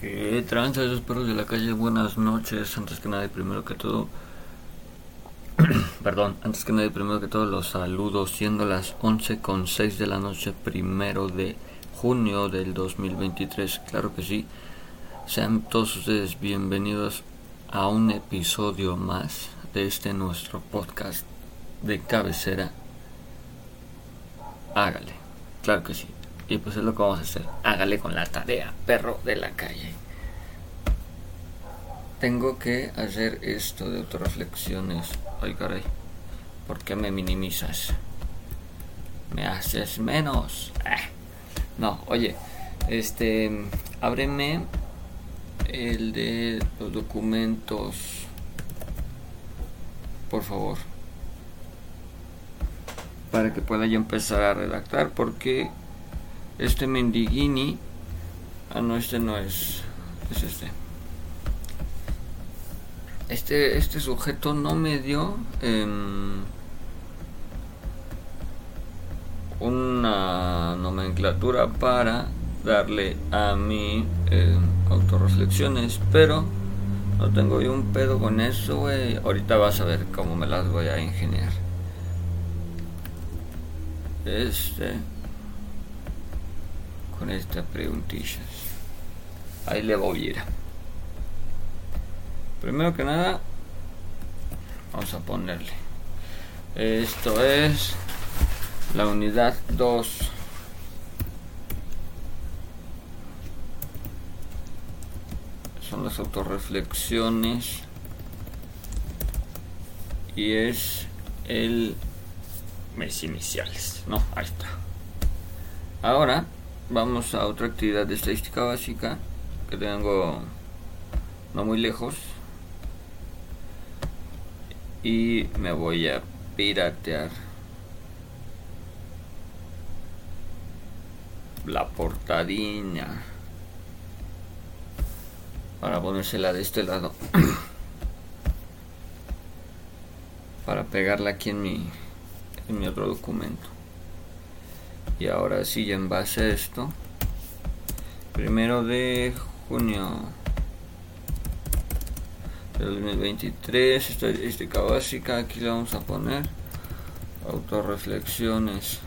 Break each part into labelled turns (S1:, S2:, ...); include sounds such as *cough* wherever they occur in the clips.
S1: ¿Qué tranza esos perros de la calle? Buenas noches. Antes que nada y primero que todo. *clears throat* Perdón, antes que nada y primero que todo los saludo siendo las 11 con 6 de la noche primero de junio del 2023. Claro que sí. Sean todos ustedes bienvenidos a un episodio más de este nuestro podcast de cabecera. Hágale. Claro que sí. Y pues es lo que vamos a hacer. Hágale con la tarea, perro de la calle. Tengo que hacer esto de autorreflexiones. Ay, caray. ¿Por qué me minimizas? Me haces menos. Ah. No, oye. Este. Ábreme el de los documentos. Por favor. Para que pueda yo empezar a redactar. Porque este Mendiguini. Ah, no, este no es. Es este. Este, este sujeto no me dio em, una nomenclatura para darle a mi eh, autorreflexiones, pero no tengo yo un pedo con eso, güey. Ahorita vas a ver cómo me las voy a ingeniar. Este con estas preguntillas. Ahí le voy a ir. Primero que nada, vamos a ponerle. Esto es la unidad 2. Son las autorreflexiones. Y es el mes iniciales. No, ahí está. Ahora vamos a otra actividad de estadística básica que tengo no muy lejos. Y me voy a piratear la portadina para ponérsela de este lado. *coughs* Para pegarla aquí en mi en mi otro documento y ahora sí en base a esto primero de junio del 2023 estadística básica aquí le vamos a poner autorreflexiones.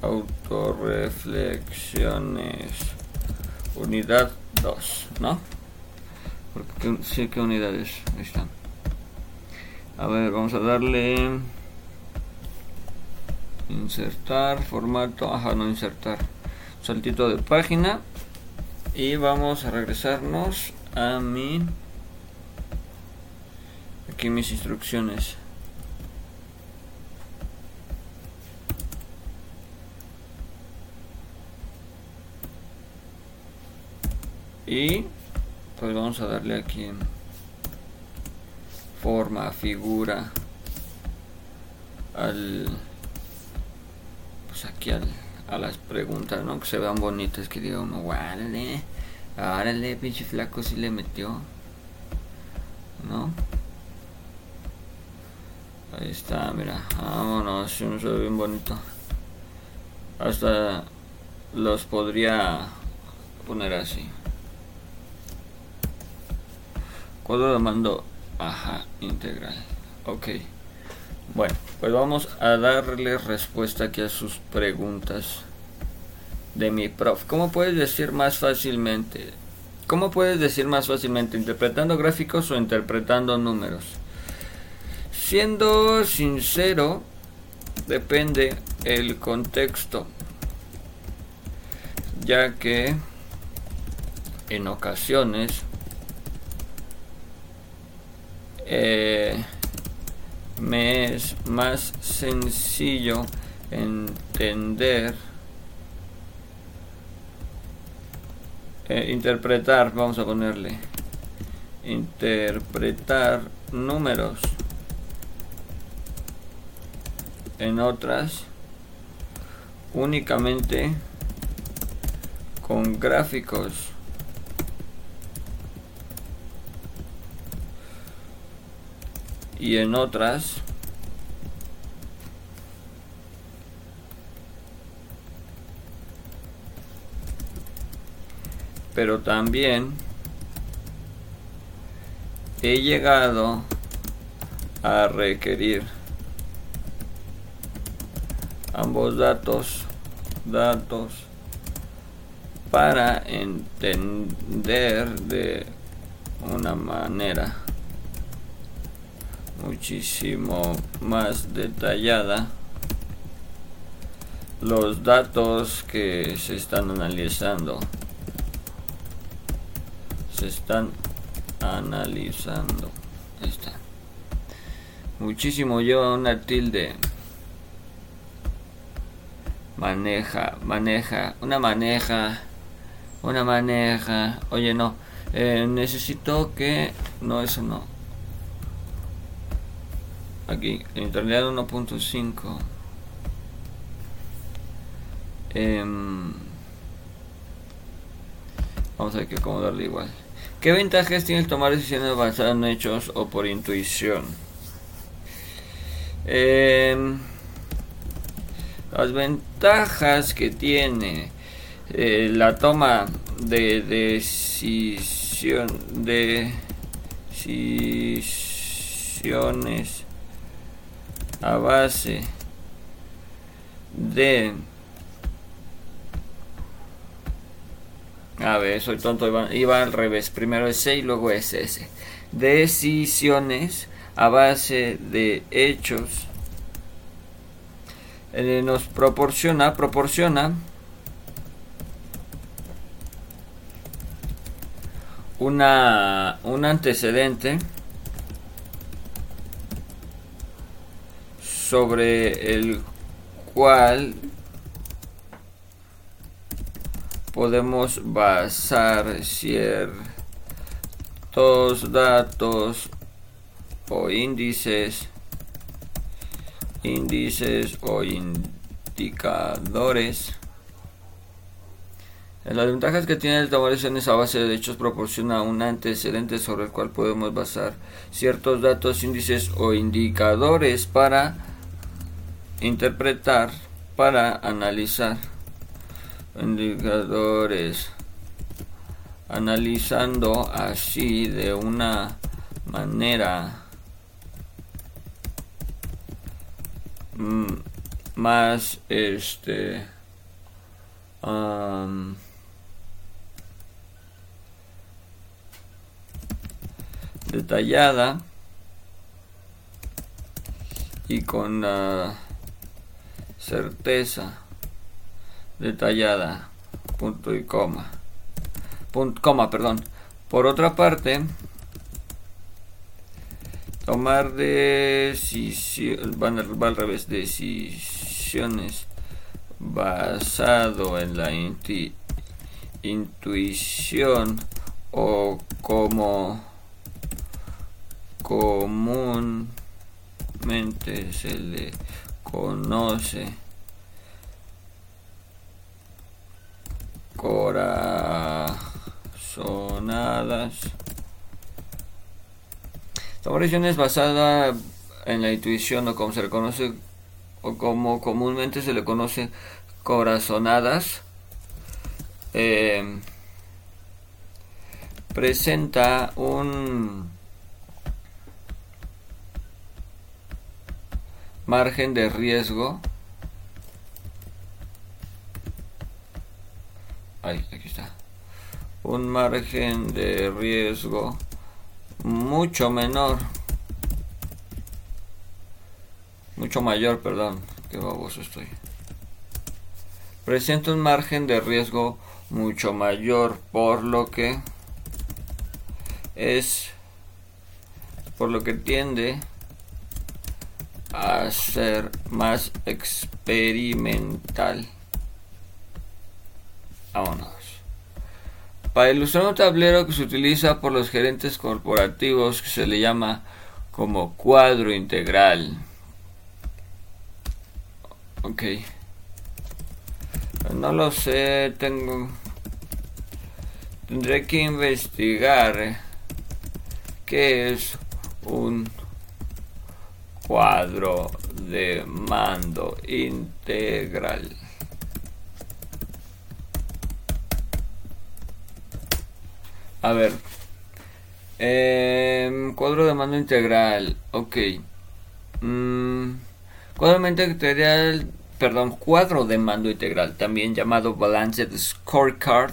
S1: Autorreflexiones unidad 2 ¿no? porque sí que unidades están a ver vamos a darle. Insertar formato ajá no insertar. Saltito de página. Y vamos a regresarnos a mi aquí mis instrucciones. Y pues vamos a darle aquí en forma, figura, al pues aquí al, a las preguntas, ¿no? Que se vean bonitas, que diga uno, órale, órale, pinche flaco si le metió, ¿no? Ahí está, mira, vámonos, se ve bien bonito. Hasta los podría poner así. Cuadro de mando Ajá, integral. Ok. Bueno, pues vamos a darle respuesta aquí a sus preguntas de mi prof. ¿Cómo puedes decir más fácilmente? ¿Cómo puedes decir más fácilmente? ¿Interpretando gráficos o interpretando números? Siendo sincero, depende el contexto. Ya que en ocasiones eh, me es más sencillo entender, eh, interpretar, vamos a ponerle, interpretar números en otras únicamente con gráficos y en otras pero también he llegado a requerir ambos datos datos para entender de una manera muchísimo más detallada los datos que se están analizando. Se están analizando. Está. Muchísimo lleva una tilde maneja maneja una maneja una maneja. Oye no eh, necesito que no eso no aquí. Internet 1.5 em, vamos a ver que acomodarle igual. ¿Qué ventajas tiene tomar decisiones basadas en hechos o por intuición? Em, las ventajas que tiene eh, la toma de decisiones a base de A ver, soy tonto, iba, al revés. Primero es C y luego es S. Decisiones a base de hechos. Eh, nos proporciona, proporciona una, un antecedente sobre el cual podemos basar ciertos datos o índices índices o indicadores. Las ventajas que tiene el tomar decisiones a base de hechos proporciona un antecedente sobre el cual podemos basar ciertos datos, índices o indicadores para interpretar, para analizar indicadores analizando así de una manera mm, más este detallada y con la certeza detallada. Punto y coma. Punto, coma, perdón. Por otra parte, tomar decisiones, van al revés, decisiones basado en la intuición o como comúnmente se le conoce corazonadas. Esta oración es basada en la intuición o como se le conoce o como comúnmente se le conoce corazonadas. Eh, presenta un margen de riesgo aquí está. Un margen de riesgo mucho menor. Mucho mayor, perdón. Qué baboso estoy. Presenta un margen de riesgo mucho mayor, por lo que es por lo que tiende a ser más experimental. Vámonos. Para ilustrar un tablero que se utiliza por los gerentes corporativos que se le llama como cuadro integral. Ok. No lo sé, tengo... Tendré que investigar qué es un cuadro de mando integral. A ver. Em, cuadro de mando integral. Ok. Mm, cuadro de mando integral. Perdón, cuadro de mando integral, también llamado Balanced Scorecard,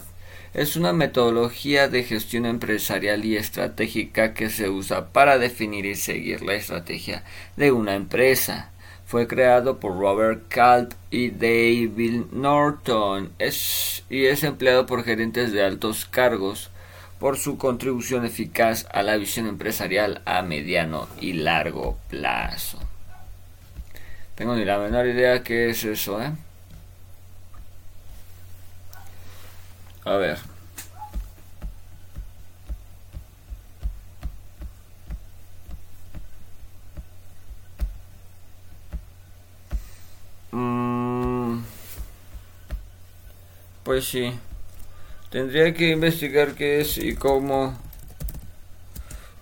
S1: es una metodología de gestión empresarial y estratégica que se usa para definir y seguir la estrategia de una empresa. Fue creado por Robert Kalb y David Norton y es empleado por gerentes de altos cargos por su contribución eficaz a la visión empresarial a mediano y largo plazo. Tengo ni la menor idea qué es eso, ¿eh? A ver. Mm, pues sí. Tendría que investigar qué es y cómo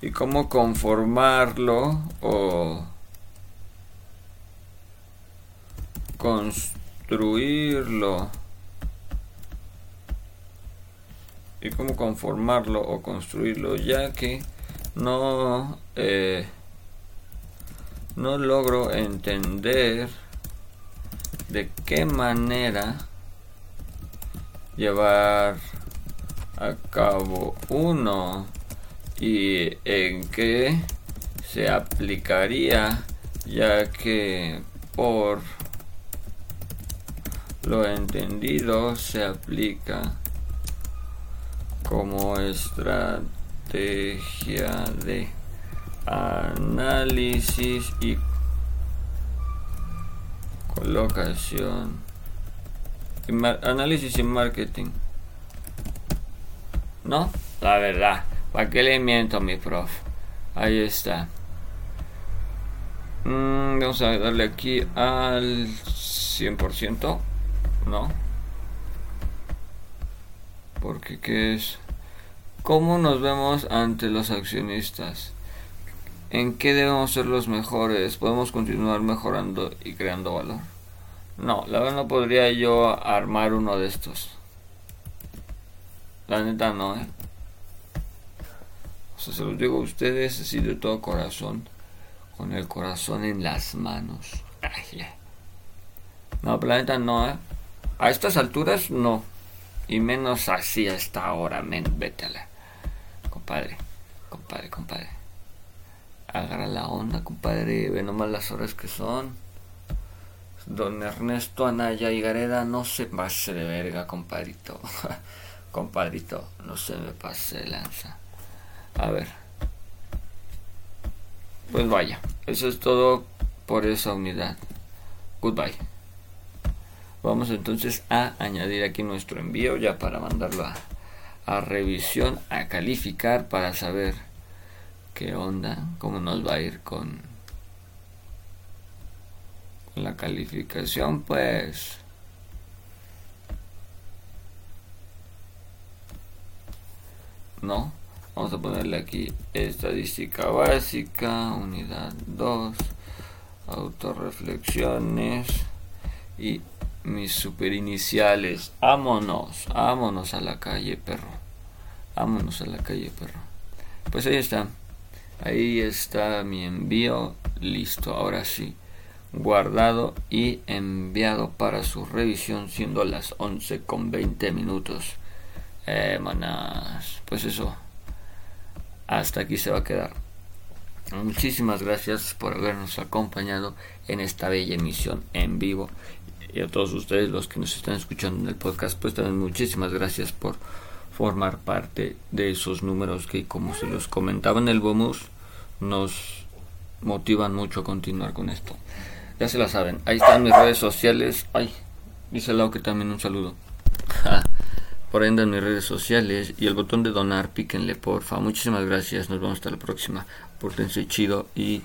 S1: y cómo conformarlo o construirlo y cómo conformarlo o construirlo ya que no eh, no logro entender de qué manera llevar a cabo uno y en qué se aplicaría ya que por lo entendido se aplica como estrategia de análisis y colocación análisis y marketing. No la verdad. Para qué le miento mi prof ahí está. Mm, vamos a darle aquí al 100% ¿no? Porque ¿qué es? ¿Cómo nos vemos ante los accionistas? ¿En qué debemos ser los mejores? ¿Podemos continuar mejorando y creando valor? No, la verdad no podría yo armar uno de estos. La neta no, ¿eh? O sea, se los digo a ustedes así de todo corazón. Con el corazón en las manos. Ay, No, planeta no, ¿eh? A estas alturas no. Y menos así a esta hora, men, vétela. Compadre, compadre, compadre. Agarra la onda, compadre. Ve nomás las horas que son. Don Ernesto Anaya y Gareda, no se pase de verga, compadrito. *laughs* compadrito, no se me pase de lanza. A ver. Pues vaya, eso es todo por esa unidad. Goodbye. Vamos entonces a añadir aquí nuestro envío ya para mandarlo a, revisión, a calificar para saber qué onda, cómo nos va a ir con, la calificación, pues. No, vamos a ponerle aquí estadística básica, unidad 2, autorreflexiones y mis super iniciales. Ámonos, ámonos a la calle, perro. Ámonos a la calle, perro. Pues ahí está. Ahí está mi envío. Listo, ahora sí. Guardado y enviado para su revisión siendo las 11 con 20 minutos. Eh, manas. Pues eso. Hasta aquí se va a quedar. Muchísimas gracias por habernos acompañado en esta bella emisión en vivo y a todos ustedes los que nos están escuchando en el podcast, pues también muchísimas gracias por formar parte de esos números que como se los comentaba en el bonus nos motivan mucho a continuar con esto. Ya se la saben, ahí están mis redes sociales. Ay, dice Lau que también un saludo. por ende en mis redes sociales y el botón de donar, píquenle porfa. Muchísimas gracias, nos vemos hasta la próxima. Pórtense chido y